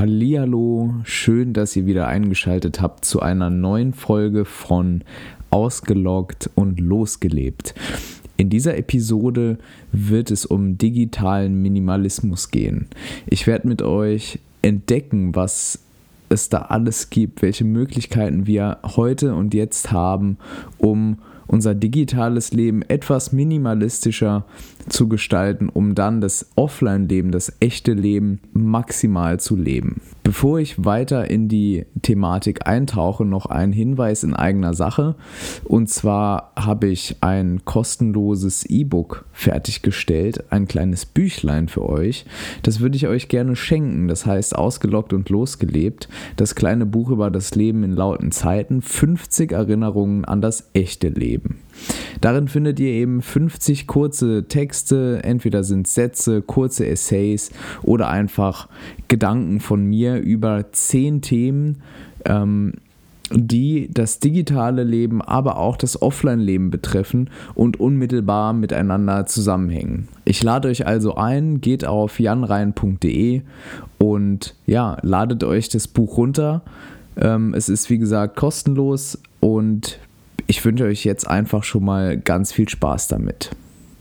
Hallihallo, schön, dass ihr wieder eingeschaltet habt zu einer neuen Folge von Ausgeloggt und losgelebt. In dieser Episode wird es um digitalen Minimalismus gehen. Ich werde mit euch entdecken, was es da alles gibt, welche Möglichkeiten wir heute und jetzt haben, um unser digitales Leben etwas minimalistischer zu gestalten, um dann das Offline-Leben, das echte Leben maximal zu leben. Bevor ich weiter in die Thematik eintauche, noch ein Hinweis in eigener Sache. Und zwar habe ich ein kostenloses E-Book fertiggestellt, ein kleines Büchlein für euch. Das würde ich euch gerne schenken. Das heißt Ausgelockt und losgelebt. Das kleine Buch über das Leben in lauten Zeiten. 50 Erinnerungen an das echte Leben. Darin findet ihr eben 50 kurze Texte, entweder sind Sätze, kurze Essays oder einfach Gedanken von mir über 10 Themen, ähm, die das digitale Leben, aber auch das Offline-Leben betreffen und unmittelbar miteinander zusammenhängen. Ich lade euch also ein, geht auf janrein.de und ja, ladet euch das Buch runter. Ähm, es ist wie gesagt kostenlos und ich wünsche euch jetzt einfach schon mal ganz viel Spaß damit.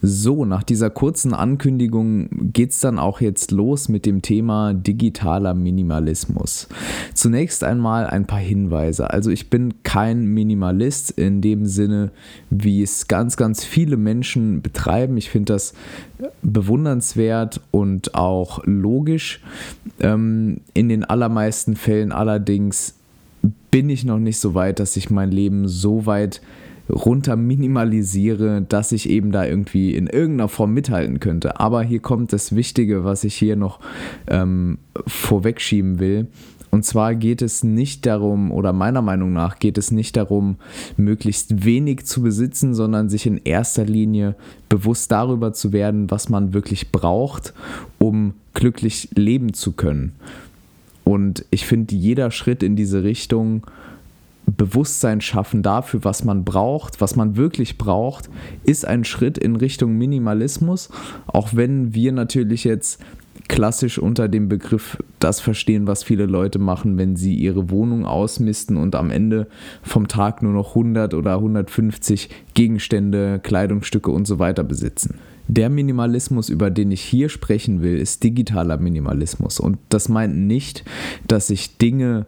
So, nach dieser kurzen Ankündigung geht es dann auch jetzt los mit dem Thema digitaler Minimalismus. Zunächst einmal ein paar Hinweise. Also ich bin kein Minimalist in dem Sinne, wie es ganz, ganz viele Menschen betreiben. Ich finde das bewundernswert und auch logisch. Ähm, in den allermeisten Fällen allerdings bin ich noch nicht so weit, dass ich mein Leben so weit runter minimalisiere, dass ich eben da irgendwie in irgendeiner Form mithalten könnte. Aber hier kommt das Wichtige, was ich hier noch ähm, vorwegschieben will. Und zwar geht es nicht darum, oder meiner Meinung nach geht es nicht darum, möglichst wenig zu besitzen, sondern sich in erster Linie bewusst darüber zu werden, was man wirklich braucht, um glücklich leben zu können. Und ich finde, jeder Schritt in diese Richtung, Bewusstsein schaffen dafür, was man braucht, was man wirklich braucht, ist ein Schritt in Richtung Minimalismus, auch wenn wir natürlich jetzt klassisch unter dem Begriff das verstehen, was viele Leute machen, wenn sie ihre Wohnung ausmisten und am Ende vom Tag nur noch 100 oder 150 Gegenstände, Kleidungsstücke und so weiter besitzen. Der Minimalismus, über den ich hier sprechen will, ist digitaler Minimalismus. Und das meint nicht, dass ich Dinge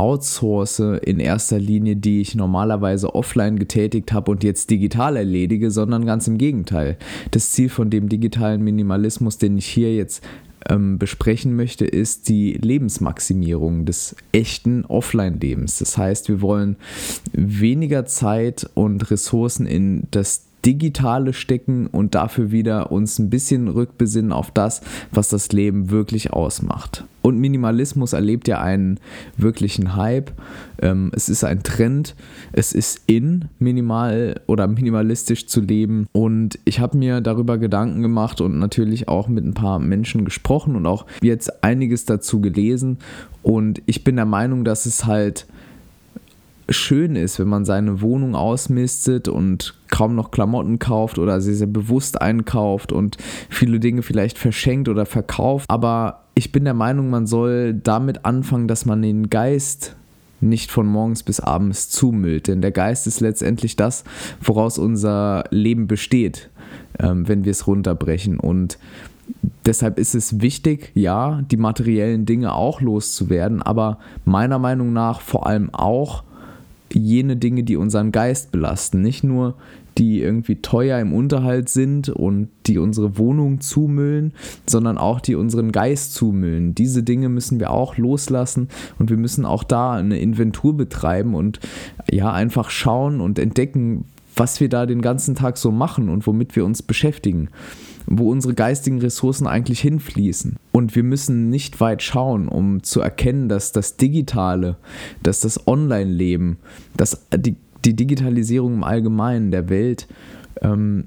outsource in erster Linie, die ich normalerweise offline getätigt habe und jetzt digital erledige, sondern ganz im Gegenteil. Das Ziel von dem digitalen Minimalismus, den ich hier jetzt ähm, besprechen möchte, ist die Lebensmaximierung des echten Offline-Lebens. Das heißt, wir wollen weniger Zeit und Ressourcen in das Digitale stecken und dafür wieder uns ein bisschen rückbesinnen auf das, was das Leben wirklich ausmacht. Und Minimalismus erlebt ja einen wirklichen Hype. Ähm, es ist ein Trend. Es ist in, minimal oder minimalistisch zu leben. Und ich habe mir darüber Gedanken gemacht und natürlich auch mit ein paar Menschen gesprochen und auch jetzt einiges dazu gelesen. Und ich bin der Meinung, dass es halt schön ist, wenn man seine Wohnung ausmistet und kaum noch Klamotten kauft oder sehr, sehr bewusst einkauft und viele Dinge vielleicht verschenkt oder verkauft. Aber ich bin der Meinung, man soll damit anfangen, dass man den Geist nicht von morgens bis abends zumüllt. Denn der Geist ist letztendlich das, woraus unser Leben besteht, ähm, wenn wir es runterbrechen. Und deshalb ist es wichtig, ja, die materiellen Dinge auch loszuwerden, aber meiner Meinung nach vor allem auch jene Dinge, die unseren Geist belasten. Nicht nur die irgendwie teuer im Unterhalt sind und die unsere Wohnung zumüllen, sondern auch die unseren Geist zumüllen. Diese Dinge müssen wir auch loslassen und wir müssen auch da eine Inventur betreiben und ja, einfach schauen und entdecken, was wir da den ganzen Tag so machen und womit wir uns beschäftigen wo unsere geistigen Ressourcen eigentlich hinfließen. Und wir müssen nicht weit schauen, um zu erkennen, dass das Digitale, dass das Online-Leben, dass die, die Digitalisierung im Allgemeinen der Welt, ähm,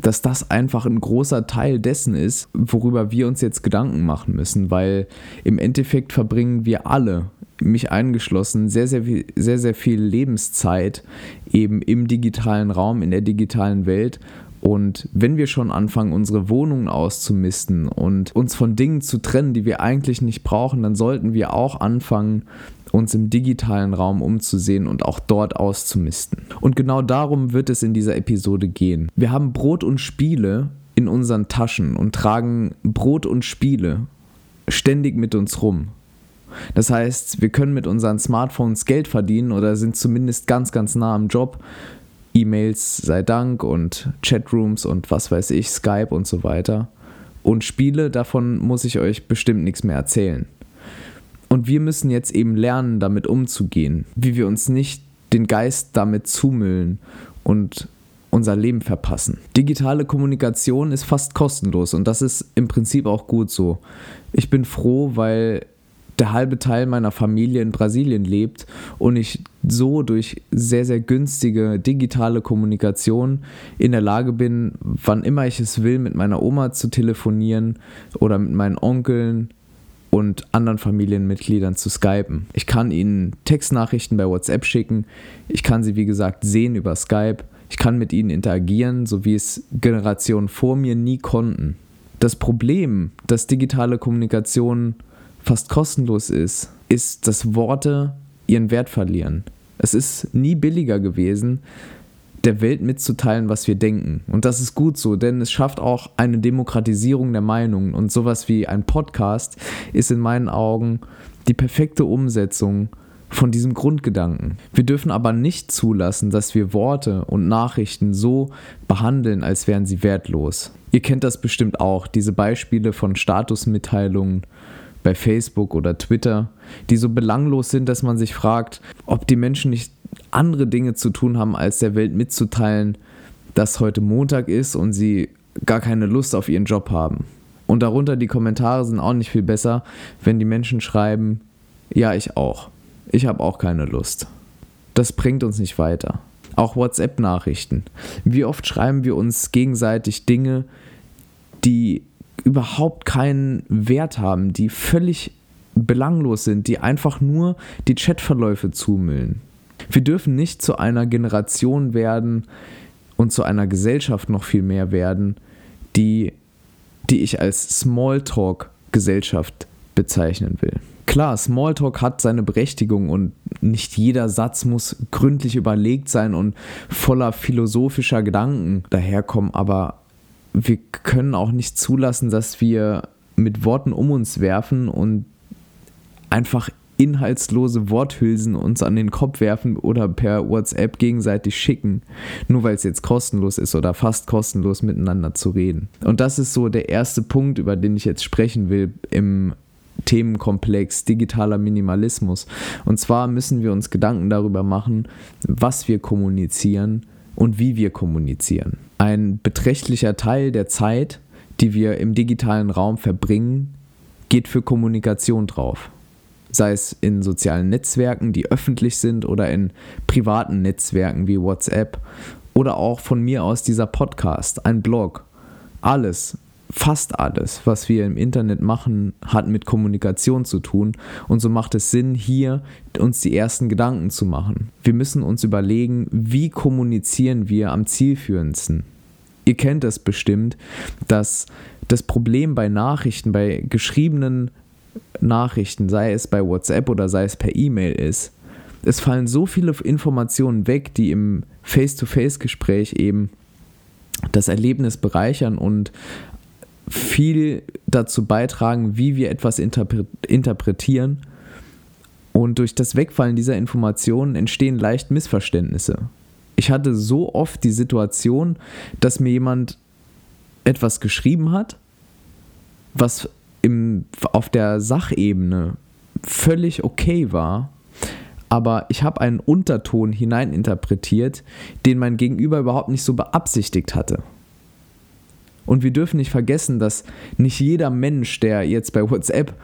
dass das einfach ein großer Teil dessen ist, worüber wir uns jetzt Gedanken machen müssen, weil im Endeffekt verbringen wir alle, mich eingeschlossen, sehr, sehr sehr, sehr viel Lebenszeit eben im digitalen Raum, in der digitalen Welt Und wenn wir schon anfangen, unsere Wohnungen auszumisten und uns von Dingen zu trennen, die wir eigentlich nicht brauchen, dann sollten wir auch anfangen, uns im digitalen Raum umzusehen und auch dort auszumisten. Und genau darum wird es in dieser Episode gehen. Wir haben Brot und Spiele in unseren Taschen und tragen Brot und Spiele ständig mit uns rum. Das heißt, wir können mit unseren Smartphones Geld verdienen oder sind zumindest ganz, ganz nah am Job. E-Mails sei Dank und Chatrooms und was weiß ich, Skype und so weiter. Und Spiele, davon muss ich euch bestimmt nichts mehr erzählen. Und wir müssen jetzt eben lernen, damit umzugehen, wie wir uns nicht den Geist damit zumüllen und unser Leben verpassen. Digitale Kommunikation ist fast kostenlos und das ist im Prinzip auch gut so. Ich bin froh, weil der halbe Teil meiner Familie in Brasilien lebt und ich so durch sehr, sehr günstige digitale Kommunikation in der Lage bin, wann immer ich es will, mit meiner Oma zu telefonieren oder mit meinen Onkeln und anderen Familienmitgliedern zu skypen. Ich kann ihnen Textnachrichten bei WhatsApp schicken, ich kann sie wie gesagt sehen über Skype, ich kann mit ihnen interagieren, so wie es Generationen vor mir nie konnten. Das Problem, dass digitale Kommunikation fast kostenlos ist, ist, dass Worte ihren Wert verlieren. Es ist nie billiger gewesen, der Welt mitzuteilen, was wir denken. Und das ist gut so, denn es schafft auch eine Demokratisierung der Meinungen. Und sowas wie ein Podcast ist in meinen Augen die perfekte Umsetzung von diesem Grundgedanken. Wir dürfen aber nicht zulassen, dass wir Worte und Nachrichten so behandeln, als wären sie wertlos. Ihr kennt das bestimmt auch, diese Beispiele von Statusmitteilungen bei Facebook oder Twitter, die so belanglos sind, dass man sich fragt, ob die Menschen nicht andere Dinge zu tun haben, als der Welt mitzuteilen, dass heute Montag ist und sie gar keine Lust auf ihren Job haben. Und darunter die Kommentare sind auch nicht viel besser, wenn die Menschen schreiben, ja, ich auch. Ich habe auch keine Lust. Das bringt uns nicht weiter. Auch WhatsApp-Nachrichten. Wie oft schreiben wir uns gegenseitig Dinge, die überhaupt keinen Wert haben, die völlig belanglos sind, die einfach nur die Chatverläufe zumüllen. Wir dürfen nicht zu einer Generation werden und zu einer Gesellschaft noch viel mehr werden, die, die ich als Smalltalk-Gesellschaft bezeichnen will. Klar, Smalltalk hat seine Berechtigung und nicht jeder Satz muss gründlich überlegt sein und voller philosophischer Gedanken daherkommen, aber wir können auch nicht zulassen, dass wir mit Worten um uns werfen und einfach inhaltslose Worthülsen uns an den Kopf werfen oder per WhatsApp gegenseitig schicken, nur weil es jetzt kostenlos ist oder fast kostenlos miteinander zu reden. Und das ist so der erste Punkt, über den ich jetzt sprechen will im Themenkomplex digitaler Minimalismus. Und zwar müssen wir uns Gedanken darüber machen, was wir kommunizieren und wie wir kommunizieren. Ein beträchtlicher Teil der Zeit, die wir im digitalen Raum verbringen, geht für Kommunikation drauf. Sei es in sozialen Netzwerken, die öffentlich sind, oder in privaten Netzwerken wie WhatsApp oder auch von mir aus dieser Podcast, ein Blog. Alles fast alles, was wir im Internet machen, hat mit Kommunikation zu tun. Und so macht es Sinn, hier uns die ersten Gedanken zu machen. Wir müssen uns überlegen, wie kommunizieren wir am zielführendsten. Ihr kennt das bestimmt, dass das Problem bei Nachrichten, bei geschriebenen Nachrichten, sei es bei WhatsApp oder sei es per E-Mail ist, es fallen so viele Informationen weg, die im Face-to-Face-Gespräch eben das Erlebnis bereichern und viel dazu beitragen, wie wir etwas interpre interpretieren. Und durch das Wegfallen dieser Informationen entstehen leicht Missverständnisse. Ich hatte so oft die Situation, dass mir jemand etwas geschrieben hat, was im, auf der Sachebene völlig okay war, aber ich habe einen Unterton hineininterpretiert, den mein Gegenüber überhaupt nicht so beabsichtigt hatte. Und wir dürfen nicht vergessen, dass nicht jeder Mensch, der jetzt bei WhatsApp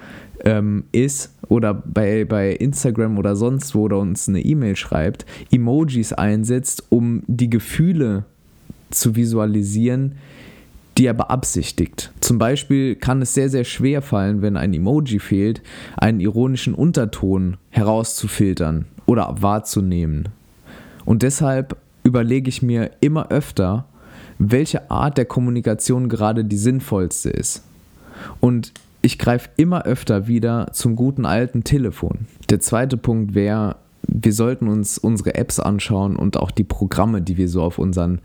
ähm, ist oder bei, bei Instagram oder sonst wo oder uns eine E-Mail schreibt, Emojis einsetzt, um die Gefühle zu visualisieren, die er beabsichtigt. Zum Beispiel kann es sehr, sehr schwer fallen, wenn ein Emoji fehlt, einen ironischen Unterton herauszufiltern oder wahrzunehmen. Und deshalb überlege ich mir immer öfter, welche Art der Kommunikation gerade die sinnvollste ist. Und ich greife immer öfter wieder zum guten alten Telefon. Der zweite Punkt wäre, wir sollten uns unsere Apps anschauen und auch die Programme, die wir so auf unseren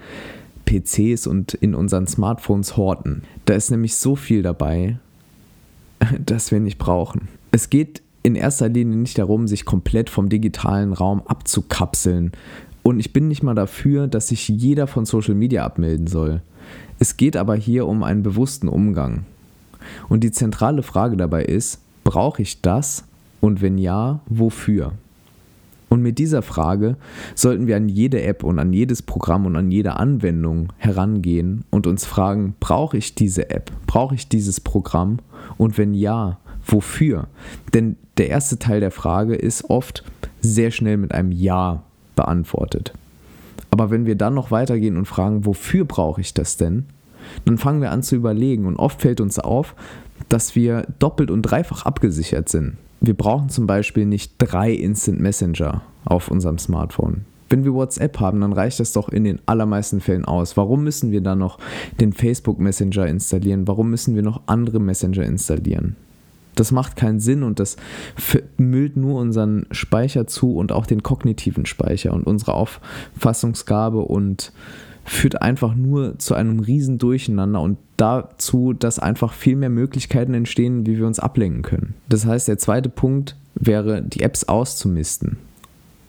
PCs und in unseren Smartphones horten. Da ist nämlich so viel dabei, das wir nicht brauchen. Es geht in erster Linie nicht darum, sich komplett vom digitalen Raum abzukapseln. Und ich bin nicht mal dafür, dass sich jeder von Social Media abmelden soll. Es geht aber hier um einen bewussten Umgang. Und die zentrale Frage dabei ist, brauche ich das? Und wenn ja, wofür? Und mit dieser Frage sollten wir an jede App und an jedes Programm und an jede Anwendung herangehen und uns fragen, brauche ich diese App? Brauche ich dieses Programm? Und wenn ja, wofür? Denn der erste Teil der Frage ist oft sehr schnell mit einem Ja beantwortet. Aber wenn wir dann noch weitergehen und fragen, wofür brauche ich das denn? Dann fangen wir an zu überlegen und oft fällt uns auf, dass wir doppelt und dreifach abgesichert sind. Wir brauchen zum Beispiel nicht drei Instant Messenger auf unserem Smartphone. Wenn wir WhatsApp haben, dann reicht das doch in den allermeisten Fällen aus. Warum müssen wir dann noch den Facebook Messenger installieren? Warum müssen wir noch andere Messenger installieren? Das macht keinen Sinn und das müllt nur unseren Speicher zu und auch den kognitiven Speicher und unsere Auffassungsgabe und führt einfach nur zu einem riesen Durcheinander und dazu, dass einfach viel mehr Möglichkeiten entstehen, wie wir uns ablenken können. Das heißt, der zweite Punkt wäre, die Apps auszumisten.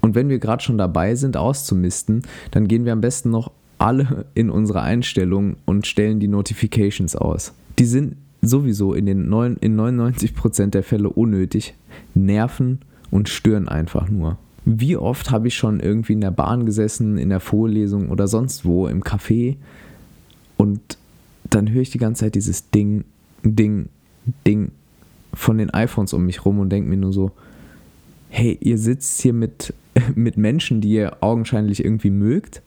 Und wenn wir gerade schon dabei sind, auszumisten, dann gehen wir am besten noch alle in unsere Einstellungen und stellen die Notifications aus. Die sind sowieso in, den 9, in 99% der Fälle unnötig, nerven und stören einfach nur. Wie oft habe ich schon irgendwie in der Bahn gesessen, in der Vorlesung oder sonst wo im Café und dann höre ich die ganze Zeit dieses Ding, Ding, Ding von den iPhones um mich rum und denke mir nur so, hey, ihr sitzt hier mit, mit Menschen, die ihr augenscheinlich irgendwie mögt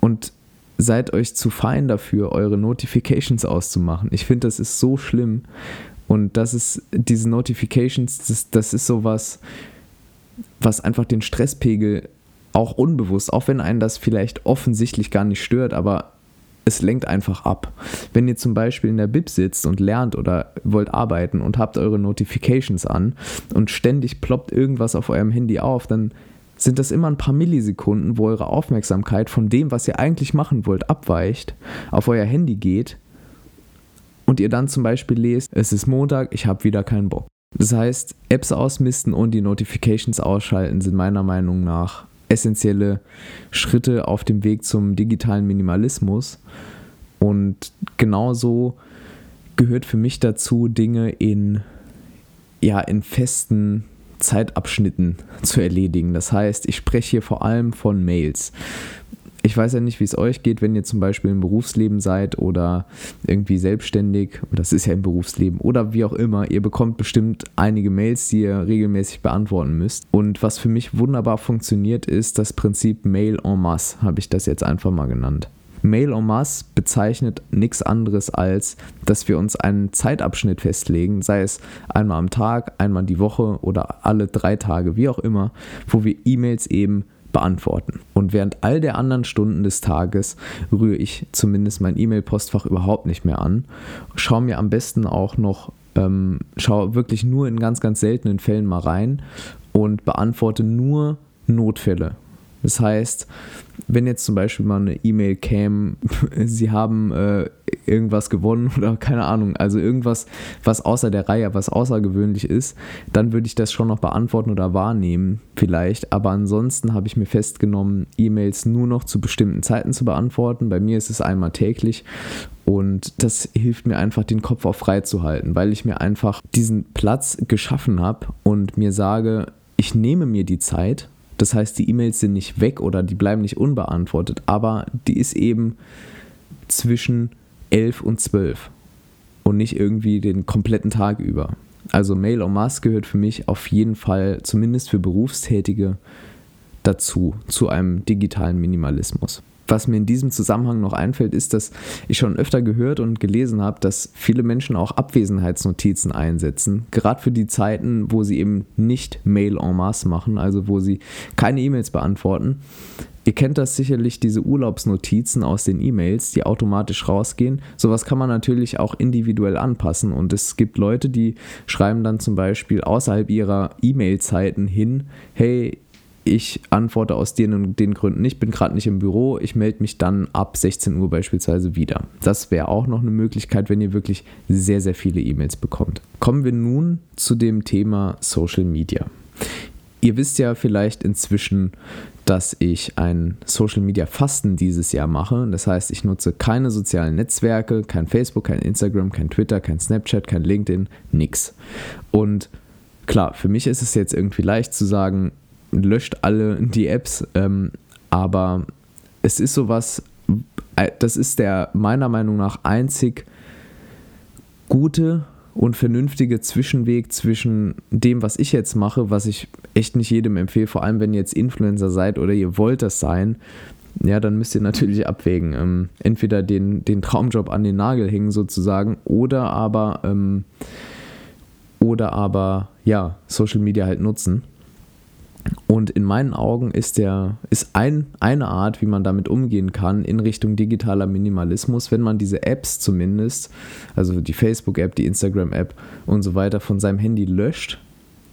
und seid euch zu fein dafür, eure Notifications auszumachen. Ich finde, das ist so schlimm. Und das ist, diese Notifications, das, das ist sowas, was einfach den Stresspegel auch unbewusst, auch wenn einen das vielleicht offensichtlich gar nicht stört, aber es lenkt einfach ab. Wenn ihr zum Beispiel in der Bib sitzt und lernt oder wollt arbeiten und habt eure Notifications an und ständig ploppt irgendwas auf eurem Handy auf, dann sind das immer ein paar Millisekunden, wo eure Aufmerksamkeit von dem, was ihr eigentlich machen wollt, abweicht, auf euer Handy geht und ihr dann zum Beispiel lest, es ist Montag, ich habe wieder keinen Bock. Das heißt, Apps ausmisten und die Notifications ausschalten sind meiner Meinung nach essentielle Schritte auf dem Weg zum digitalen Minimalismus. Und genauso gehört für mich dazu, Dinge in, ja, in festen Zeitabschnitten zu erledigen. Das heißt, ich spreche hier vor allem von Mails ich weiß ja nicht, wie es euch geht, wenn ihr zum Beispiel im Berufsleben seid oder irgendwie selbstständig, das ist ja im Berufsleben oder wie auch immer, ihr bekommt bestimmt einige Mails, die ihr regelmäßig beantworten müsst. Und was für mich wunderbar funktioniert, ist das Prinzip Mail en masse, habe ich das jetzt einfach mal genannt. Mail en masse bezeichnet nichts anderes als, dass wir uns einen Zeitabschnitt festlegen, sei es einmal am Tag, einmal die Woche oder alle drei Tage, wie auch immer, wo wir E-Mails eben beantworten. Und während all der anderen Stunden des Tages rühre ich zumindest mein E-Mail-Postfach überhaupt nicht mehr an. Schaue mir am besten auch noch, ähm, schaue wirklich nur in ganz, ganz seltenen Fällen mal rein und beantworte nur Notfälle. Das heißt, wenn jetzt zum Beispiel mal eine E-Mail käme, sie haben äh, irgendwas gewonnen oder keine Ahnung, also irgendwas, was außer der Reihe, was außergewöhnlich ist, dann würde ich das schon noch beantworten oder wahrnehmen, vielleicht. Aber ansonsten habe ich mir festgenommen, E-Mails nur noch zu bestimmten Zeiten zu beantworten. Bei mir ist es einmal täglich und das hilft mir einfach, den Kopf auch frei zu halten, weil ich mir einfach diesen Platz geschaffen habe und mir sage, ich nehme mir die Zeit das heißt, die E-Mails sind nicht weg oder die bleiben nicht unbeantwortet, aber die ist eben zwischen 11 und 12 und nicht irgendwie den kompletten Tag über. Also Mail en masse gehört für mich auf jeden Fall, zumindest für Berufstätige, dazu, zu einem digitalen Minimalismus. Was mir in diesem Zusammenhang noch einfällt, ist, dass ich schon öfter gehört und gelesen habe, dass viele Menschen auch Abwesenheitsnotizen einsetzen. Gerade für die Zeiten, wo sie eben nicht Mail en masse machen, also wo sie keine E-Mails beantworten. Ihr kennt das sicherlich, diese Urlaubsnotizen aus den E-Mails, die automatisch rausgehen. Sowas kann man natürlich auch individuell anpassen. Und es gibt Leute, die schreiben dann zum Beispiel außerhalb ihrer E-Mail-Zeiten hin, hey, ich antworte aus den den Gründen nicht, bin gerade nicht im Büro, ich melde mich dann ab 16 Uhr beispielsweise wieder. Das wäre auch noch eine Möglichkeit, wenn ihr wirklich sehr, sehr viele E-Mails bekommt. Kommen wir nun zu dem Thema Social Media. Ihr wisst ja vielleicht inzwischen, dass ich ein Social Media Fasten dieses Jahr mache. Das heißt, ich nutze keine sozialen Netzwerke, kein Facebook, kein Instagram, kein Twitter, kein Snapchat, kein LinkedIn, nix. Und klar, für mich ist es jetzt irgendwie leicht zu sagen, löscht alle die Apps, ähm, aber es ist sowas, äh, das ist der meiner Meinung nach einzig gute und vernünftige Zwischenweg zwischen dem, was ich jetzt mache, was ich echt nicht jedem empfehle, vor allem wenn ihr jetzt Influencer seid oder ihr wollt das sein, ja, dann müsst ihr natürlich abwägen. Ähm, entweder den, den Traumjob an den Nagel hängen sozusagen oder aber, ähm, oder aber, ja, Social Media halt nutzen. Und in meinen Augen ist der ist ein, eine Art, wie man damit umgehen kann in Richtung digitaler Minimalismus, wenn man diese Apps zumindest, also die Facebook-App, die Instagram-App und so weiter von seinem Handy löscht.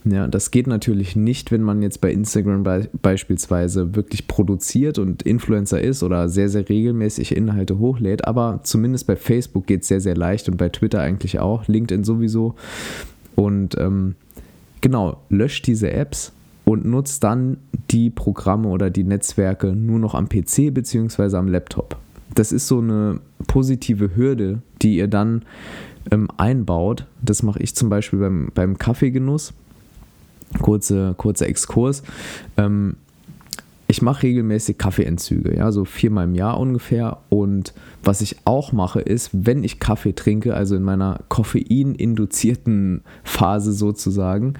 Ja, das geht natürlich nicht, wenn man jetzt bei Instagram be beispielsweise wirklich produziert und Influencer ist oder sehr, sehr regelmäßig Inhalte hochlädt, aber zumindest bei Facebook geht es sehr, sehr leicht und bei Twitter eigentlich auch, LinkedIn sowieso. Und ähm, genau, löscht diese Apps und nutzt dann die Programme oder die Netzwerke nur noch am PC bzw. am Laptop. Das ist so eine positive Hürde, die ihr dann ähm, einbaut. Das mache ich zum Beispiel beim, beim Kaffeegenuss. Kurze, kurzer Exkurs. Ähm, ich mache regelmäßig Kaffeeentzüge, ja, so viermal im Jahr ungefähr. Und was ich auch mache, ist, wenn ich Kaffee trinke, also in meiner koffeininduzierten Phase sozusagen,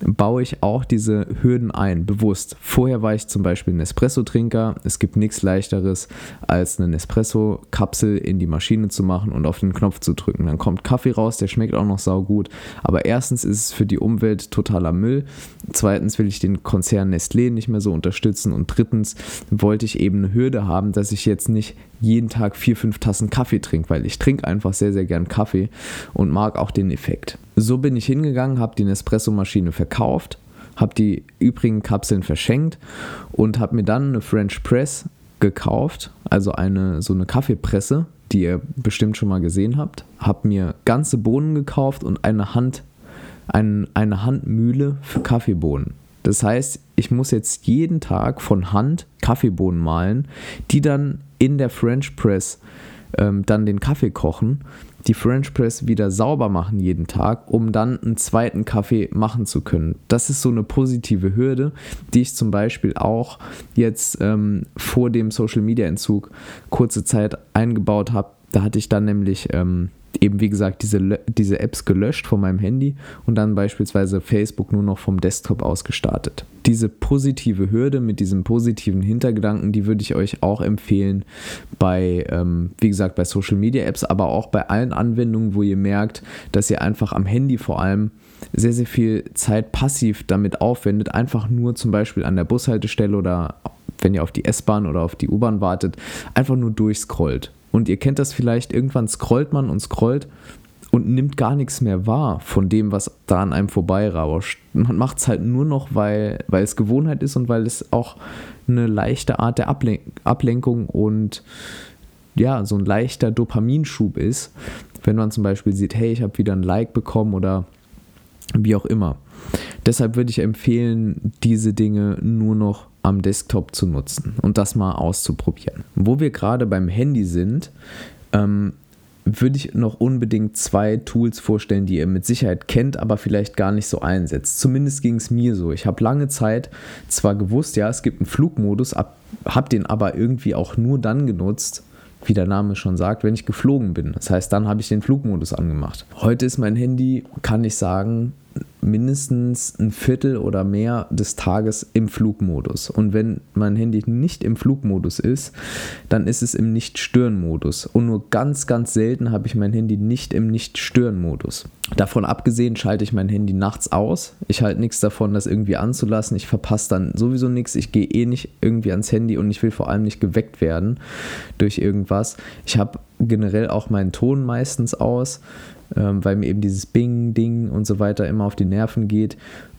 baue ich auch diese Hürden ein, bewusst. Vorher war ich zum Beispiel ein Espresso-Trinker. Es gibt nichts leichteres, als eine Espresso-Kapsel in die Maschine zu machen und auf den Knopf zu drücken. Dann kommt Kaffee raus, der schmeckt auch noch saugut. Aber erstens ist es für die Umwelt totaler Müll. Zweitens will ich den Konzern Nestlé nicht mehr so unterstützen. Und drittens wollte ich eben eine Hürde haben, dass ich jetzt nicht jeden Tag vier, fünf Tassen Kaffee trinke, weil ich trinke einfach sehr, sehr gern Kaffee und mag auch den Effekt. So bin ich hingegangen, habe die Nespresso-Maschine verkauft, habe die übrigen Kapseln verschenkt und habe mir dann eine French Press gekauft, also eine so eine Kaffeepresse, die ihr bestimmt schon mal gesehen habt. Habe mir ganze Bohnen gekauft und eine Hand, ein, eine Handmühle für Kaffeebohnen. Das heißt, ich muss jetzt jeden Tag von Hand Kaffeebohnen mahlen, die dann in der French Press ähm, dann den Kaffee kochen die French Press wieder sauber machen jeden Tag, um dann einen zweiten Kaffee machen zu können. Das ist so eine positive Hürde, die ich zum Beispiel auch jetzt ähm, vor dem Social Media Entzug kurze Zeit eingebaut habe. Da hatte ich dann nämlich ähm, eben wie gesagt diese, diese Apps gelöscht von meinem Handy und dann beispielsweise Facebook nur noch vom Desktop aus gestartet. Diese positive Hürde mit diesem positiven Hintergedanken, die würde ich euch auch empfehlen bei, ähm, wie gesagt, bei Social Media Apps, aber auch bei allen Anwendungen, wo ihr merkt, dass ihr einfach am Handy vor allem sehr, sehr viel Zeit passiv damit aufwendet, einfach nur zum Beispiel an der Bushaltestelle oder wenn ihr auf die S-Bahn oder auf die U-Bahn wartet, einfach nur durchscrollt. Und ihr kennt das vielleicht, irgendwann scrollt man und scrollt und nimmt gar nichts mehr wahr von dem, was da an einem vorbeirauscht. Man macht es halt nur noch, weil, weil es Gewohnheit ist und weil es auch eine leichte Art der Ablen Ablenkung und ja, so ein leichter Dopaminschub ist, wenn man zum Beispiel sieht, hey, ich habe wieder ein Like bekommen oder wie auch immer. Deshalb würde ich empfehlen, diese Dinge nur noch am Desktop zu nutzen und das mal auszuprobieren. Wo wir gerade beim Handy sind, ähm, würde ich noch unbedingt zwei Tools vorstellen, die ihr mit Sicherheit kennt, aber vielleicht gar nicht so einsetzt. Zumindest ging es mir so. Ich habe lange Zeit zwar gewusst, ja, es gibt einen Flugmodus, habe den aber irgendwie auch nur dann genutzt, wie der Name schon sagt, wenn ich geflogen bin. Das heißt, dann habe ich den Flugmodus angemacht. Heute ist mein Handy, kann ich sagen, mindestens ein Viertel oder mehr des Tages im Flugmodus. Und wenn mein Handy nicht im Flugmodus ist, dann ist es im Nicht-Stören-Modus. Und nur ganz, ganz selten habe ich mein Handy nicht im Nicht-Stören-Modus. Davon abgesehen schalte ich mein Handy nachts aus. Ich halte nichts davon, das irgendwie anzulassen. Ich verpasse dann sowieso nichts. Ich gehe eh nicht irgendwie ans Handy und ich will vor allem nicht geweckt werden durch irgendwas. Ich habe generell auch meinen Ton meistens aus ähm, weil mir eben dieses Bing-Ding und so weiter immer auf die Nerven geht.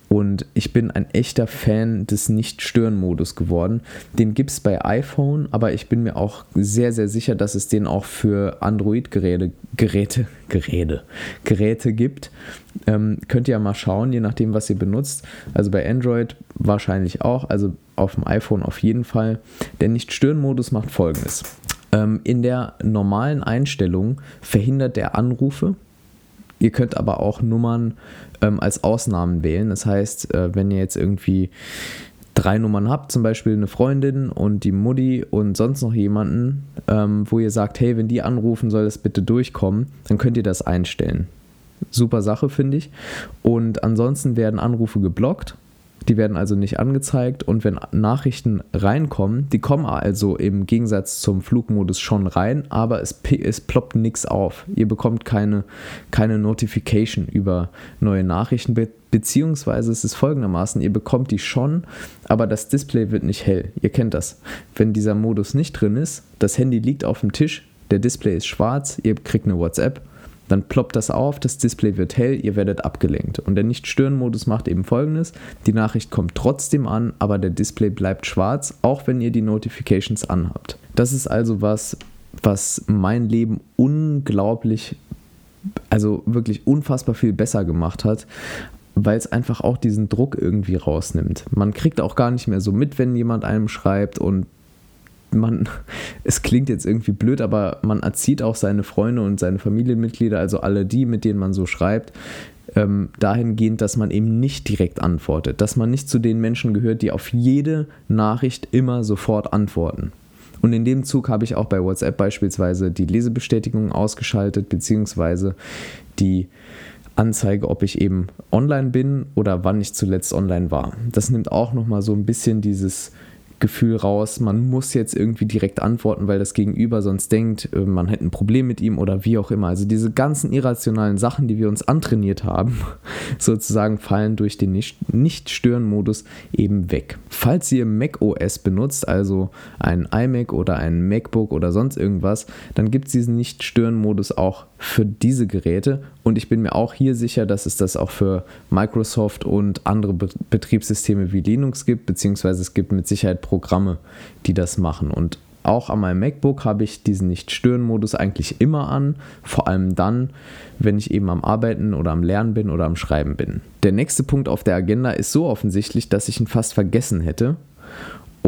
Und ich bin ein echter Fan des Nicht-Stören-Modus geworden. Den gibt es bei iPhone, aber ich bin mir auch sehr, sehr sicher, dass es den auch für Android-Geräte, Geräte, Geräte, Geräte gibt. Ähm, könnt ihr ja mal schauen, je nachdem, was ihr benutzt. Also bei Android wahrscheinlich auch, also auf dem iPhone auf jeden Fall. Der Nicht-Stören-Modus macht folgendes. Ähm, in der normalen Einstellung verhindert er Anrufe Ihr könnt aber auch Nummern ähm, als Ausnahmen wählen. Das heißt, äh, wenn ihr jetzt irgendwie drei Nummern habt, zum Beispiel eine Freundin und die Mutti und sonst noch jemanden, ähm, wo ihr sagt, hey, wenn die anrufen, soll das bitte durchkommen, dann könnt ihr das einstellen. Super Sache, finde ich. Und ansonsten werden Anrufe geblockt die werden also nicht angezeigt und wenn Nachrichten reinkommen, die kommen also im Gegensatz zum Flugmodus schon rein, aber es, es ploppt nichts auf. Ihr bekommt keine, keine Notification über neue Nachrichten, be beziehungsweise es ist folgendermaßen, ihr bekommt die schon, aber das Display wird nicht hell. Ihr kennt das. Wenn dieser Modus nicht drin ist, das Handy liegt auf dem Tisch, der Display ist schwarz, ihr kriegt eine WhatsApp dann ploppt das auf, das Display wird hell, ihr werdet abgelenkt. Und der Nicht-Stören-Modus macht eben folgendes: Die Nachricht kommt trotzdem an, aber der Display bleibt schwarz, auch wenn ihr die Notifications anhabt. Das ist also was, was mein Leben unglaublich, also wirklich unfassbar viel besser gemacht hat, weil es einfach auch diesen Druck irgendwie rausnimmt. Man kriegt auch gar nicht mehr so mit, wenn jemand einem schreibt und man, es klingt jetzt irgendwie blöd, aber man erzieht auch seine Freunde und seine Familienmitglieder, also alle die, mit denen man so schreibt, ähm, dahingehend, dass man eben nicht direkt antwortet, dass man nicht zu den Menschen gehört, die auf jede Nachricht immer sofort antworten. Und in dem Zug habe ich auch bei WhatsApp beispielsweise die Lesebestätigung ausgeschaltet, beziehungsweise die Anzeige, ob ich eben online bin oder wann ich zuletzt online war. Das nimmt auch nochmal so ein bisschen dieses Gefühl raus, man muss jetzt irgendwie direkt antworten, weil das Gegenüber sonst denkt, äh, man hätte ein Problem mit ihm oder wie auch immer. Also diese ganzen irrationalen Sachen, die wir uns antrainiert haben, sozusagen fallen durch den Nicht-Stören-Modus eben weg. Falls ihr Mac OS benutzt, also ein iMac oder ein MacBook oder sonst irgendwas, dann gibt es diesen Nicht-Stören-Modus auch für diese Geräte und ich bin mir auch hier sicher, dass es das auch für Microsoft und andere Betriebssysteme wie Linux gibt, beziehungsweise es gibt mit Sicherheit Programme, die das machen. Und auch an meinem MacBook habe ich diesen Nicht-Stören-Modus eigentlich immer an, vor allem dann, wenn ich eben am Arbeiten oder am Lernen bin oder am Schreiben bin. Der nächste Punkt auf der Agenda ist so offensichtlich, dass ich ihn fast vergessen hätte.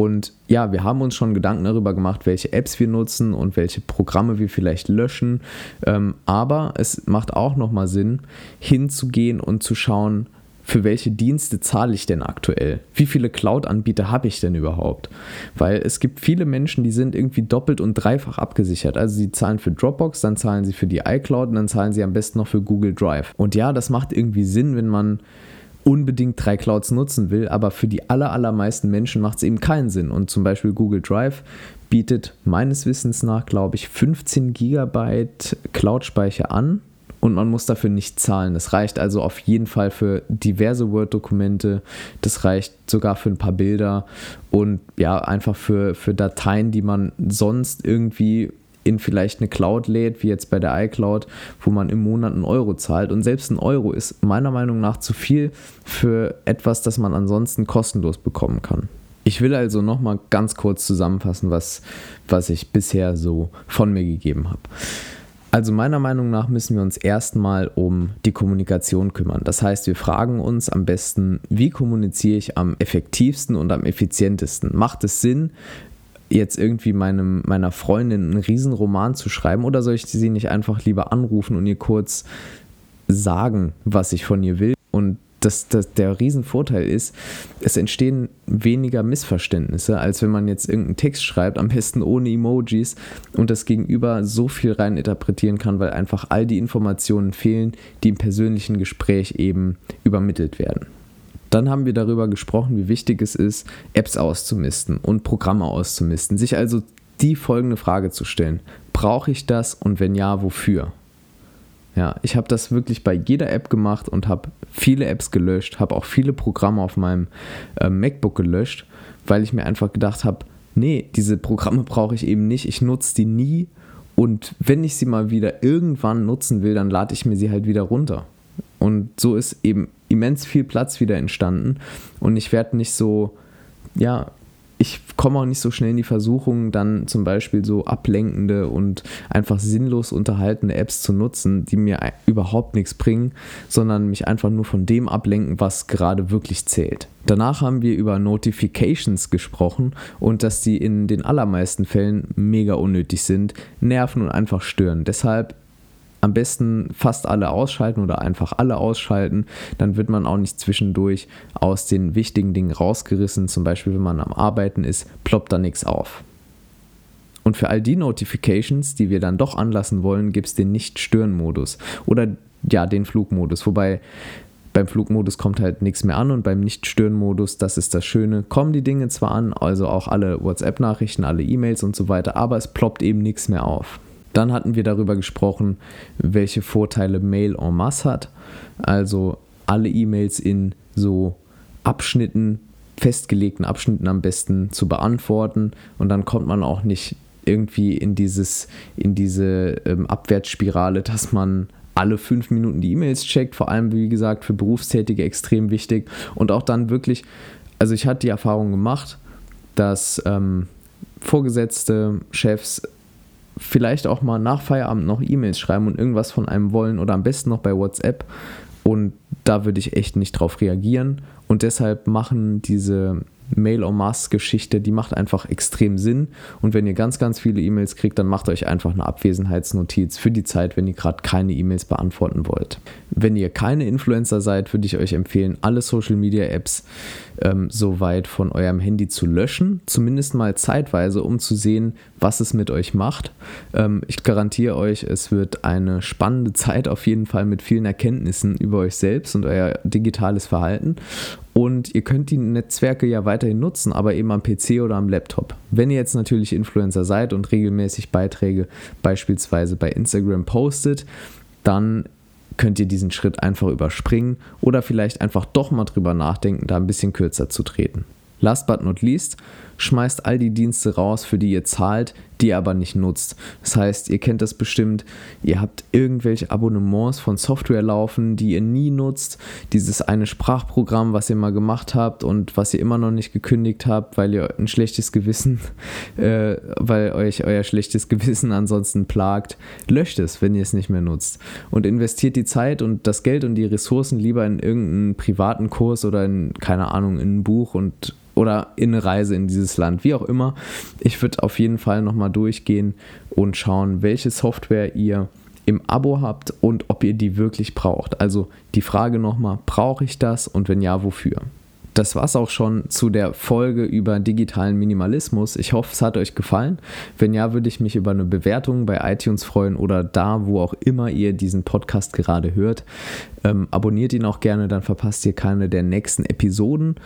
Und ja, wir haben uns schon Gedanken darüber gemacht, welche Apps wir nutzen und welche Programme wir vielleicht löschen. Ähm, aber es macht auch nochmal Sinn, hinzugehen und zu schauen, für welche Dienste zahle ich denn aktuell? Wie viele Cloud-Anbieter habe ich denn überhaupt? Weil es gibt viele Menschen, die sind irgendwie doppelt und dreifach abgesichert. Also sie zahlen für Dropbox, dann zahlen sie für die iCloud und dann zahlen sie am besten noch für Google Drive. Und ja, das macht irgendwie Sinn, wenn man unbedingt drei Clouds nutzen will, aber für die aller, allermeisten Menschen macht es eben keinen Sinn. Und zum Beispiel Google Drive bietet meines Wissens nach, glaube ich, 15 GB Cloud-Speicher an und man muss dafür nicht zahlen. Das reicht also auf jeden Fall für diverse Word-Dokumente, das reicht sogar für ein paar Bilder und ja, einfach für, für Dateien, die man sonst irgendwie in vielleicht eine Cloud lädt, wie jetzt bei der iCloud, wo man im Monat einen Euro zahlt. Und selbst ein Euro ist meiner Meinung nach zu viel für etwas, das man ansonsten kostenlos bekommen kann. Ich will also nochmal ganz kurz zusammenfassen, was, was ich bisher so von mir gegeben habe. Also meiner Meinung nach müssen wir uns erstmal um die Kommunikation kümmern. Das heißt, wir fragen uns am besten, wie kommuniziere ich am effektivsten und am effizientesten? Macht es Sinn, jetzt irgendwie meinem, meiner Freundin einen Riesenroman zu schreiben oder soll ich sie nicht einfach lieber anrufen und ihr kurz sagen, was ich von ihr will und das, das, der Riesenvorteil ist, es entstehen weniger Missverständnisse, als wenn man jetzt irgendeinen Text schreibt, am besten ohne Emojis und das Gegenüber so viel rein interpretieren kann, weil einfach all die Informationen fehlen, die im persönlichen Gespräch eben übermittelt werden. Dann haben wir darüber gesprochen, wie wichtig es ist, Apps auszumisten und Programme auszumisten. Sich also die folgende Frage zu stellen. Brauche ich das und wenn ja, wofür? Ja, ich habe das wirklich bei jeder App gemacht und habe viele Apps gelöscht, habe auch viele Programme auf meinem äh, MacBook gelöscht, weil ich mir einfach gedacht habe, nee, diese Programme brauche ich eben nicht, ich nutze die nie und wenn ich sie mal wieder irgendwann nutzen will, dann lade ich mir sie halt wieder runter. Und so ist eben immens viel Platz wieder entstanden und ich werde nicht so, ja, ich komme auch nicht so schnell in die Versuchung, dann zum Beispiel so ablenkende und einfach sinnlos unterhaltende Apps zu nutzen, die mir überhaupt nichts bringen, sondern mich einfach nur von dem ablenken, was gerade wirklich zählt. Danach haben wir über Notifications gesprochen und dass die in den allermeisten Fällen mega unnötig sind, nerven und einfach stören. Deshalb am besten fast alle ausschalten oder einfach alle ausschalten. Dann wird man auch nicht zwischendurch aus den wichtigen Dingen rausgerissen. Zum Beispiel, wenn man am Arbeiten ist, ploppt da nichts auf. Und für all die Notifications, die wir dann doch anlassen wollen, gibt es den Nicht-Stören-Modus oder ja, den Flugmodus. Wobei beim Flugmodus kommt halt nichts mehr an und beim Nicht-Stören-Modus, das ist das Schöne, kommen die Dinge zwar an, also auch alle WhatsApp-Nachrichten, alle E-Mails und so weiter, aber es ploppt eben nichts mehr auf. Dann hatten wir darüber gesprochen, welche Vorteile Mail en masse hat. Also alle E-Mails in so Abschnitten, festgelegten Abschnitten am besten zu beantworten. Und dann kommt man auch nicht irgendwie in, dieses, in diese ähm, Abwärtsspirale, dass man alle fünf Minuten die E-Mails checkt. Vor allem, wie gesagt, für Berufstätige extrem wichtig. Und auch dann wirklich, also ich hatte die Erfahrung gemacht, dass ähm, Vorgesetzte, Chefs vielleicht auch mal nach Feierabend noch E-Mails schreiben und irgendwas von einem wollen oder am besten noch bei WhatsApp. Und da würde ich echt nicht drauf reagieren. Und deshalb machen diese Mail en masse Geschichte, die macht einfach extrem Sinn. Und wenn ihr ganz, ganz viele E-Mails kriegt, dann macht euch einfach eine Abwesenheitsnotiz für die Zeit, wenn ihr gerade keine E-Mails beantworten wollt. Wenn ihr keine Influencer seid, würde ich euch empfehlen, alle Social Media Apps ähm, soweit von eurem Handy zu löschen, zumindest mal zeitweise, um zu sehen, was es mit euch macht. Ähm, ich garantiere euch, es wird eine spannende Zeit auf jeden Fall mit vielen Erkenntnissen über euch selbst und euer digitales Verhalten. Und ihr könnt die Netzwerke ja weiterhin nutzen, aber eben am PC oder am Laptop. Wenn ihr jetzt natürlich Influencer seid und regelmäßig Beiträge beispielsweise bei Instagram postet, dann könnt ihr diesen Schritt einfach überspringen oder vielleicht einfach doch mal drüber nachdenken, da ein bisschen kürzer zu treten. Last but not least, schmeißt all die Dienste raus, für die ihr zahlt, die aber nicht nutzt. Das heißt, ihr kennt das bestimmt, ihr habt irgendwelche Abonnements von Software laufen, die ihr nie nutzt. Dieses eine Sprachprogramm, was ihr mal gemacht habt und was ihr immer noch nicht gekündigt habt, weil ihr ein schlechtes Gewissen, äh, weil euch euer schlechtes Gewissen ansonsten plagt. Löscht es, wenn ihr es nicht mehr nutzt. Und investiert die Zeit und das Geld und die Ressourcen lieber in irgendeinen privaten Kurs oder in, keine Ahnung, in ein Buch und oder in eine Reise in dieses Land, wie auch immer. Ich würde auf jeden Fall nochmal durchgehen und schauen, welche Software ihr im Abo habt und ob ihr die wirklich braucht. Also die Frage nochmal, brauche ich das und wenn ja, wofür? Das war es auch schon zu der Folge über digitalen Minimalismus. Ich hoffe, es hat euch gefallen. Wenn ja, würde ich mich über eine Bewertung bei iTunes freuen oder da, wo auch immer ihr diesen Podcast gerade hört. Ähm, abonniert ihn auch gerne, dann verpasst ihr keine der nächsten Episoden.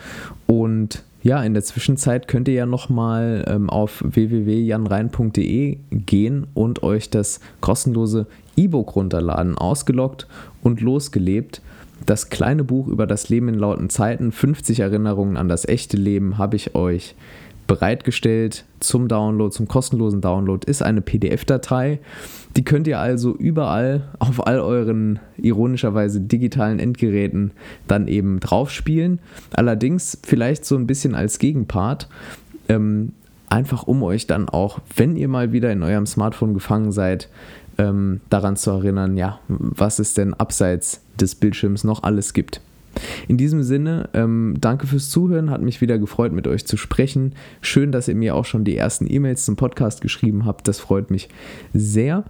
Und ja, in der Zwischenzeit könnt ihr ja nochmal ähm, auf www.janrein.de gehen und euch das kostenlose E-Book runterladen. Ausgelockt und losgelebt. Das kleine Buch über das Leben in lauten Zeiten, 50 Erinnerungen an das echte Leben, habe ich euch bereitgestellt zum Download, zum kostenlosen Download, ist eine PDF-Datei. Die könnt ihr also überall auf all euren ironischerweise digitalen Endgeräten dann eben drauf spielen. Allerdings vielleicht so ein bisschen als Gegenpart. Ähm, einfach um euch dann auch, wenn ihr mal wieder in eurem Smartphone gefangen seid, ähm, daran zu erinnern, ja, was es denn abseits des Bildschirms noch alles gibt. In diesem Sinne, ähm, danke fürs Zuhören, hat mich wieder gefreut, mit euch zu sprechen. Schön, dass ihr mir auch schon die ersten E-Mails zum Podcast geschrieben habt, das freut mich sehr.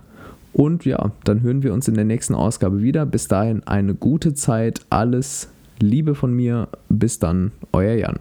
Und ja, dann hören wir uns in der nächsten Ausgabe wieder. Bis dahin eine gute Zeit, alles Liebe von mir. Bis dann, euer Jan.